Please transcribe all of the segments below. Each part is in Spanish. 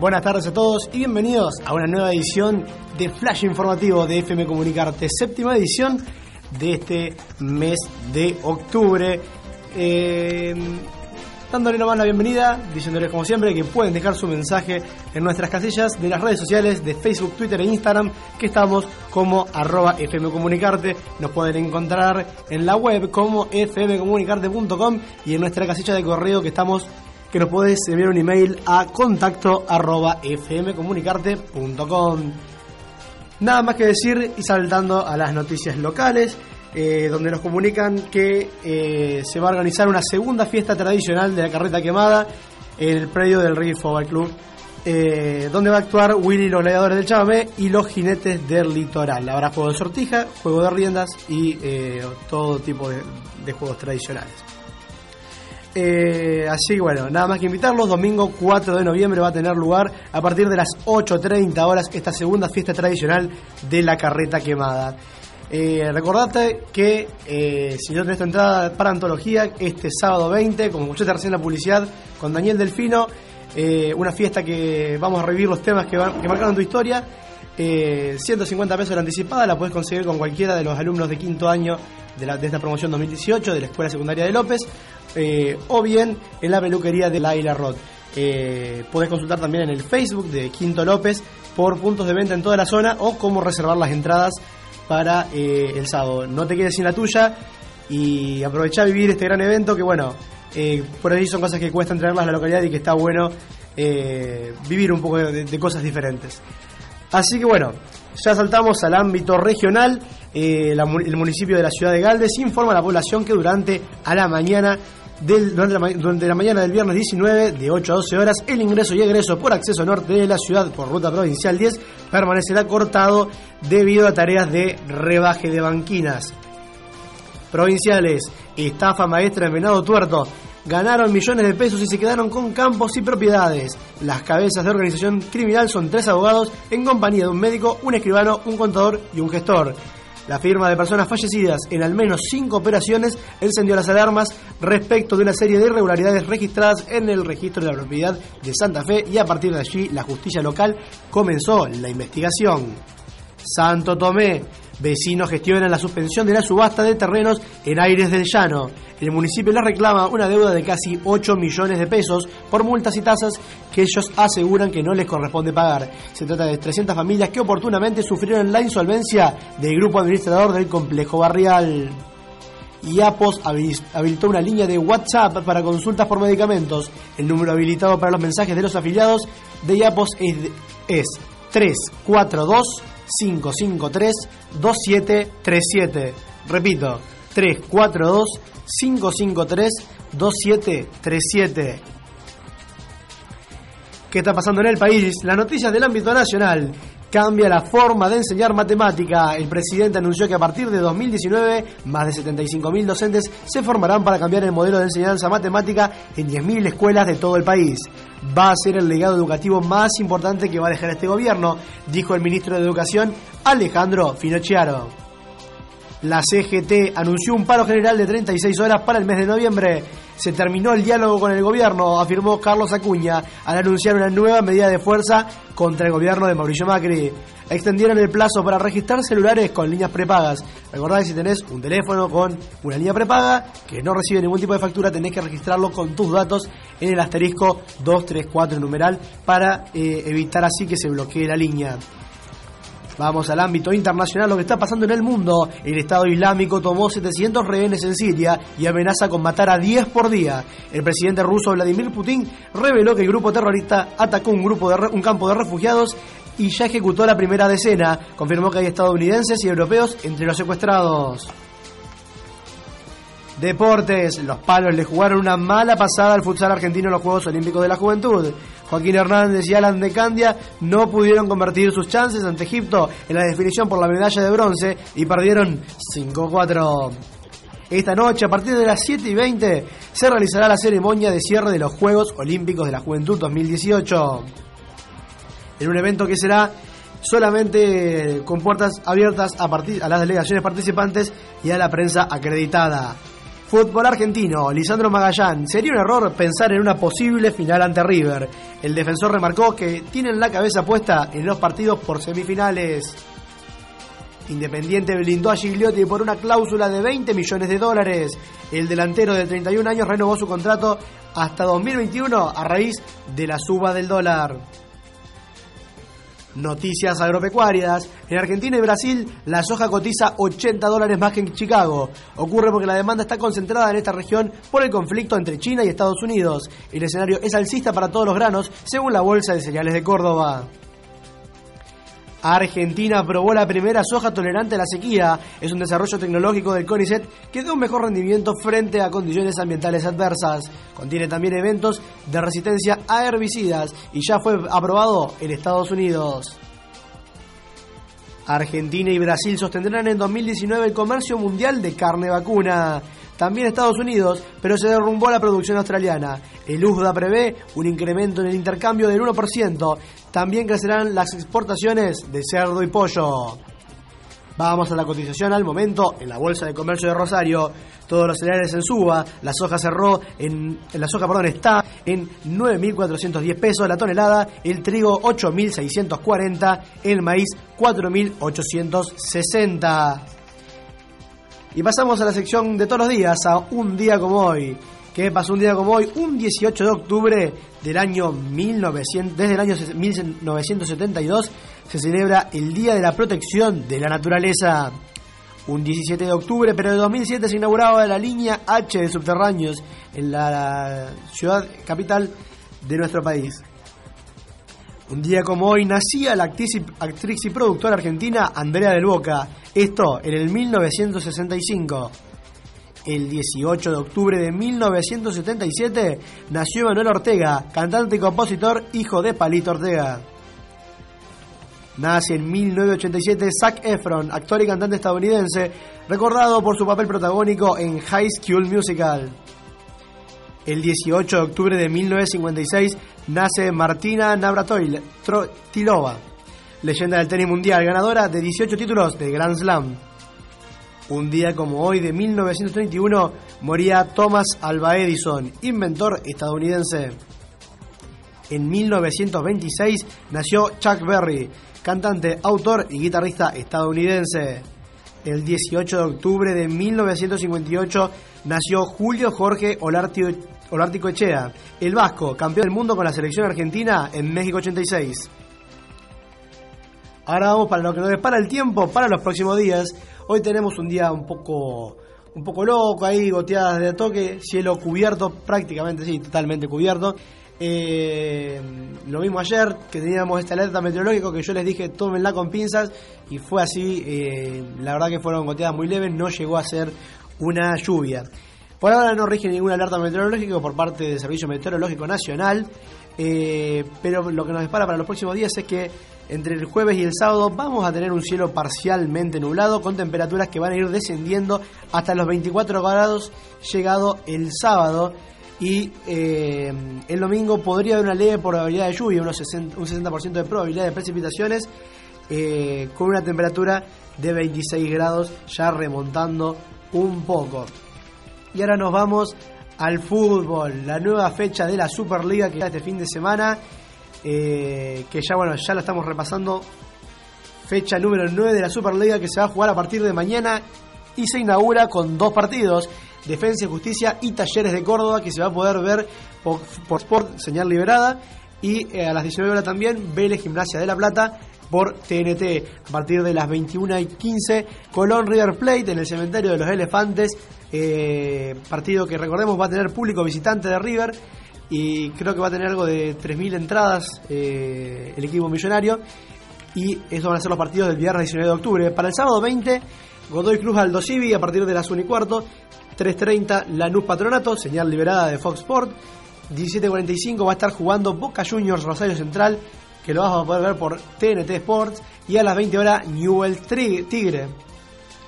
Buenas tardes a todos y bienvenidos a una nueva edición de Flash Informativo de FM Comunicarte, séptima edición de este mes de octubre. Eh, dándole nomás la bienvenida, diciéndoles como siempre que pueden dejar su mensaje en nuestras casillas de las redes sociales de Facebook, Twitter e Instagram, que estamos como arroba fmcomunicarte. Nos pueden encontrar en la web como fmcomunicarte.com y en nuestra casilla de correo que estamos que nos podés enviar un email a contacto arroba fmcomunicarte.com. Nada más que decir y saltando a las noticias locales, eh, donde nos comunican que eh, se va a organizar una segunda fiesta tradicional de la carreta quemada en el predio del Reggae Football Club, eh, donde va a actuar Willy los gladiadores del Chamamé y los jinetes del litoral. Habrá juego de sortija, juego de riendas y todo tipo de juegos tradicionales. Eh, así que bueno, nada más que invitarlos. Domingo 4 de noviembre va a tener lugar a partir de las 8.30 horas esta segunda fiesta tradicional de la carreta quemada. Eh, recordate que eh, si no tenés tu entrada para antología, este sábado 20, como escuchaste recién la publicidad, con Daniel Delfino, eh, una fiesta que vamos a revivir los temas que, que marcaron tu historia. 150 pesos la anticipada, la puedes conseguir con cualquiera de los alumnos de quinto año de, de esta promoción 2018 de la Escuela Secundaria de López eh, o bien en la peluquería de Laila Roth. Eh, podés consultar también en el Facebook de Quinto López por puntos de venta en toda la zona o cómo reservar las entradas para eh, el sábado. No te quedes sin la tuya y aprovecha a vivir este gran evento que bueno, eh, por ahí son cosas que cuesta traerlas a la localidad y que está bueno vivir un poco de, cosas diferentes. Así que bueno, ya saltamos al ámbito regional. el municipio de la ciudad de Galvez informa a la población que durante a la mañana durante, la, mañana del viernes 19, de 8 a 12 horas, el ingreso y egreso por acceso norte de la ciudad por ruta provincial 10 permanecerá cortado debido a tareas de rebaje de banquinas. Provinciales, estafa maestra en Venado Tuerto, ganaron millones de pesos y se quedaron con campos y propiedades. Las cabezas de organización criminal son tres abogados en compañía de un médico, un escribano, un contador y un gestor. La firma de personas fallecidas en al menos cinco operaciones encendió las alarmas respecto de una serie de irregularidades registradas en el registro de la propiedad de Santa Fe y a partir de allí la justicia local comenzó la investigación. Santo Tomé Vecinos gestionan la suspensión de la subasta de terrenos en Aires del Llano. El municipio les reclama una deuda de casi 8 millones de pesos por multas y tasas que ellos aseguran que no les corresponde pagar. Se trata de 300 familias que oportunamente sufrieron la insolvencia del grupo administrador del complejo barrial. IAPOS habilitó una línea de WhatsApp para consultas por medicamentos. El número habilitado para los mensajes de los afiliados de IAPOS es, es 342 553-2737. Repito, 342-553-2737. ¿Qué está pasando en el país? Las noticias del ámbito nacional. Cambia la forma de enseñar matemática. El presidente anunció que a partir de 2019 más de 75.000 docentes se formarán para cambiar el modelo de enseñanza matemática en 10.000 escuelas de todo el país. Va a ser el legado educativo más importante que va a dejar este gobierno, dijo el ministro de Educación Alejandro Finocchiaro. La CGT anunció un paro general de 36 horas para el mes de noviembre. Se terminó el diálogo con el gobierno, afirmó Carlos Acuña, al anunciar una nueva medida de fuerza contra el gobierno de Mauricio Macri. Extendieron el plazo para registrar celulares con líneas prepagas. Recordad que si tenés un teléfono con una línea prepaga que no recibe ningún tipo de factura, tenés que registrarlo con tus datos en el asterisco 234 numeral para eh, evitar así que se bloquee la línea. Vamos al ámbito internacional, lo que está pasando en el mundo. El Estado Islámico tomó 700 rehenes en Siria y amenaza con matar a 10 por día. El presidente ruso Vladimir Putin reveló que el grupo terrorista atacó un, grupo de un campo de refugiados y ya ejecutó la primera decena. Confirmó que hay estadounidenses y europeos entre los secuestrados. Deportes, los palos le jugaron una mala pasada al futsal argentino en los Juegos Olímpicos de la Juventud. Joaquín Hernández y Alan de Candia no pudieron convertir sus chances ante Egipto en la definición por la medalla de bronce y perdieron 5-4. Esta noche, a partir de las 7 y 20, se realizará la ceremonia de cierre de los Juegos Olímpicos de la Juventud 2018. En un evento que será solamente con puertas abiertas a, a las delegaciones participantes y a la prensa acreditada. Fútbol argentino, Lisandro Magallán. Sería un error pensar en una posible final ante River. El defensor remarcó que tienen la cabeza puesta en los partidos por semifinales. Independiente blindó a Gigliotti por una cláusula de 20 millones de dólares. El delantero de 31 años renovó su contrato hasta 2021 a raíz de la suba del dólar. Noticias agropecuarias. En Argentina y Brasil la soja cotiza 80 dólares más que en Chicago. Ocurre porque la demanda está concentrada en esta región por el conflicto entre China y Estados Unidos. El escenario es alcista para todos los granos, según la Bolsa de Cereales de Córdoba. Argentina aprobó la primera soja tolerante a la sequía. Es un desarrollo tecnológico del CONICET que da un mejor rendimiento frente a condiciones ambientales adversas. Contiene también eventos de resistencia a herbicidas y ya fue aprobado en Estados Unidos. Argentina y Brasil sostendrán en 2019 el comercio mundial de carne vacuna. También Estados Unidos, pero se derrumbó la producción australiana. El USDA prevé un incremento en el intercambio del 1%. También crecerán las exportaciones de cerdo y pollo. Vamos a la cotización al momento en la Bolsa de Comercio de Rosario. Todos los cereales en suba. La soja cerró en, la soja, perdón, está en 9.410 pesos la tonelada. El trigo 8.640. El maíz 4.860. Y pasamos a la sección de todos los días, a un día como hoy. ¿Qué pasó un día como hoy? Un 18 de octubre del año 1900, desde el año 1972 se celebra el Día de la Protección de la Naturaleza. Un 17 de octubre, pero de 2007 se inauguraba la línea H de subterráneos en la ciudad capital de nuestro país. Un día como hoy nacía la actriz y, productora argentina Andrea del Boca, esto en el 1965. El 18 de octubre de 1977 nació Manuel Ortega, cantante y compositor, hijo de Palito Ortega. Nace en 1987 Zac Efron, actor y cantante estadounidense, recordado por su papel protagónico en High School Musical. El 18 de octubre de 1956 nace Martina Navratilova, leyenda del tenis mundial, ganadora de 18 títulos de Grand Slam. Un día como hoy de 1931 moría Thomas Alva Edison, inventor estadounidense. En 1926 nació Chuck Berry, cantante, autor y guitarrista estadounidense. El 18 de octubre de 1958 nació Julio Jorge Olártico Echea, el vasco, campeón del mundo con la selección argentina en México 86. Ahora vamos para lo que nos depara el tiempo para los próximos días. Hoy tenemos un día un poco un poco loco ahí, goteadas de toque, cielo cubierto, prácticamente sí, totalmente cubierto. Eh, lo mismo ayer, que teníamos esta alerta meteorológica que yo les dije tómenla con pinzas y fue así. Eh, la verdad que fueron goteadas muy leves, no llegó a ser una lluvia. Por ahora no rige ninguna alerta meteorológica por parte del Servicio Meteorológico Nacional, eh, pero lo que nos espera para los próximos días es que entre el jueves y el sábado vamos a tener un cielo parcialmente nublado con temperaturas que van a ir descendiendo hasta los 24 grados llegado el sábado y eh, el domingo podría haber una leve probabilidad de lluvia, unos un 60% de probabilidad de precipitaciones, eh, con una temperatura de 26 grados, ya remontando un poco. Y ahora nos vamos al fútbol, la nueva fecha de la Superliga que está este fin de semana, eh, que ya bueno, ya la estamos repasando. Fecha número 9 de la Superliga que se va a jugar a partir de mañana y se inaugura con dos partidos. Defensa y Justicia y Talleres de Córdoba, que se va a poder ver por, Sport, señal liberada. Y eh, a las 19 horas también Vélez Gimnasia de la Plata por TNT. A partir de las 21 y 15, Colón River Plate en el cementerio de los Elefantes. Eh, partido que recordemos va a tener público visitante de River. Y creo que va a tener algo de 3.000 entradas eh, el equipo millonario. Y esos van a ser los partidos del viernes 19 de octubre. Para el sábado 20, Godoy Cruz Aldo Civi a partir de las 1 y cuarto. 3.30 Lanús Patronato, señal liberada de Fox Sport. 17.45 va a estar jugando Boca Juniors Rosario Central, que lo vamos a poder ver por TNT Sports. Y a las 20 horas Newell Tigre.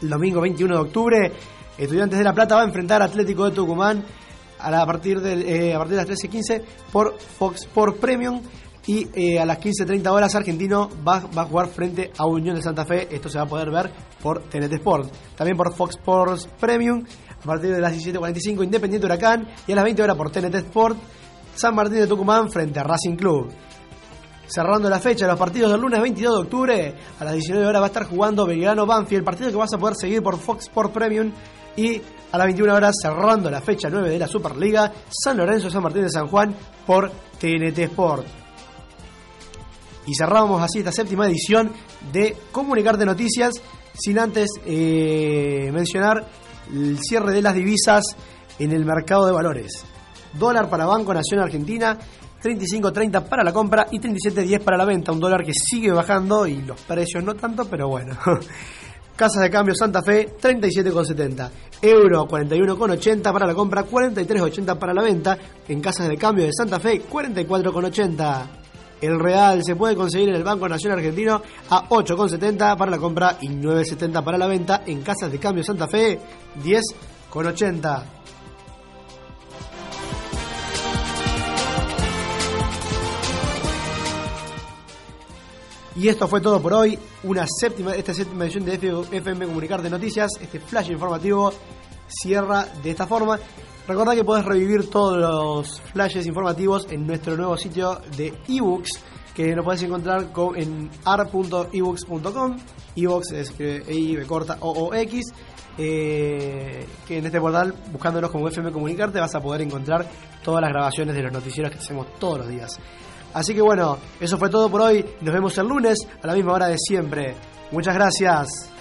El domingo 21 de octubre, Estudiantes de La Plata va a enfrentar Atlético de Tucumán a, partir, de, eh, a partir de las 13.15 por Fox Sport Premium. Y eh, a las 15.30 horas Argentino va, va, a jugar frente a Unión de Santa Fe. Esto se va a poder ver por TNT Sports. También por Fox Sports Premium a partir de las 17.45 Independiente Huracán y a las 20 horas por TNT Sport San Martín de Tucumán frente a Racing Club. Cerrando la fecha, los partidos del lunes 22 de octubre a las 19 horas va a estar jugando Belgrano Banfield, partido que vas a poder seguir por Fox Sport Premium y a las 21 horas cerrando la fecha 9 de la Superliga, San Lorenzo San Martín de San Juan por TNT Sport. Y cerramos así esta séptima edición de Comunicarte Noticias, sin antes eh, mencionar el cierre de las divisas en el mercado de valores. Dólar para Banco Nacional Argentina, 35.30 para la compra y 37.10 para la venta. Un dólar que sigue bajando y los precios no tanto, pero bueno. Casas de cambio Santa Fe, 37,70. Euro, 41,80 para la compra, 43,80 para la venta. En casas de cambio de Santa Fe, 44,80. El real se puede conseguir en el Banco Nacional Argentino a 8,70 para la compra y 9,70 para la venta. En casas de cambio Santa Fe, 10,80. Y esto fue todo por hoy. Una séptima, esta séptima edición de FM Comunicar de Noticias. Este flash informativo cierra de esta forma. Recordad que podés revivir todos los flashes informativos en nuestro nuevo sitio de ebooks que lo podés encontrar en ar.ebooks.com. Ebooks es E corta O O X. Eh, que en este portal, buscándonos como FM Comunicarte, vas a poder encontrar todas las grabaciones de los noticieros que hacemos todos los días. Así que bueno, eso fue todo por hoy. Nos vemos el lunes a la misma hora de siempre. Muchas gracias.